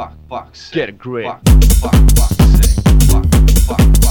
fuck, fuck, sick. Get a grip. Fuck, fuck, fuck, sick. Fuck, fuck, fuck.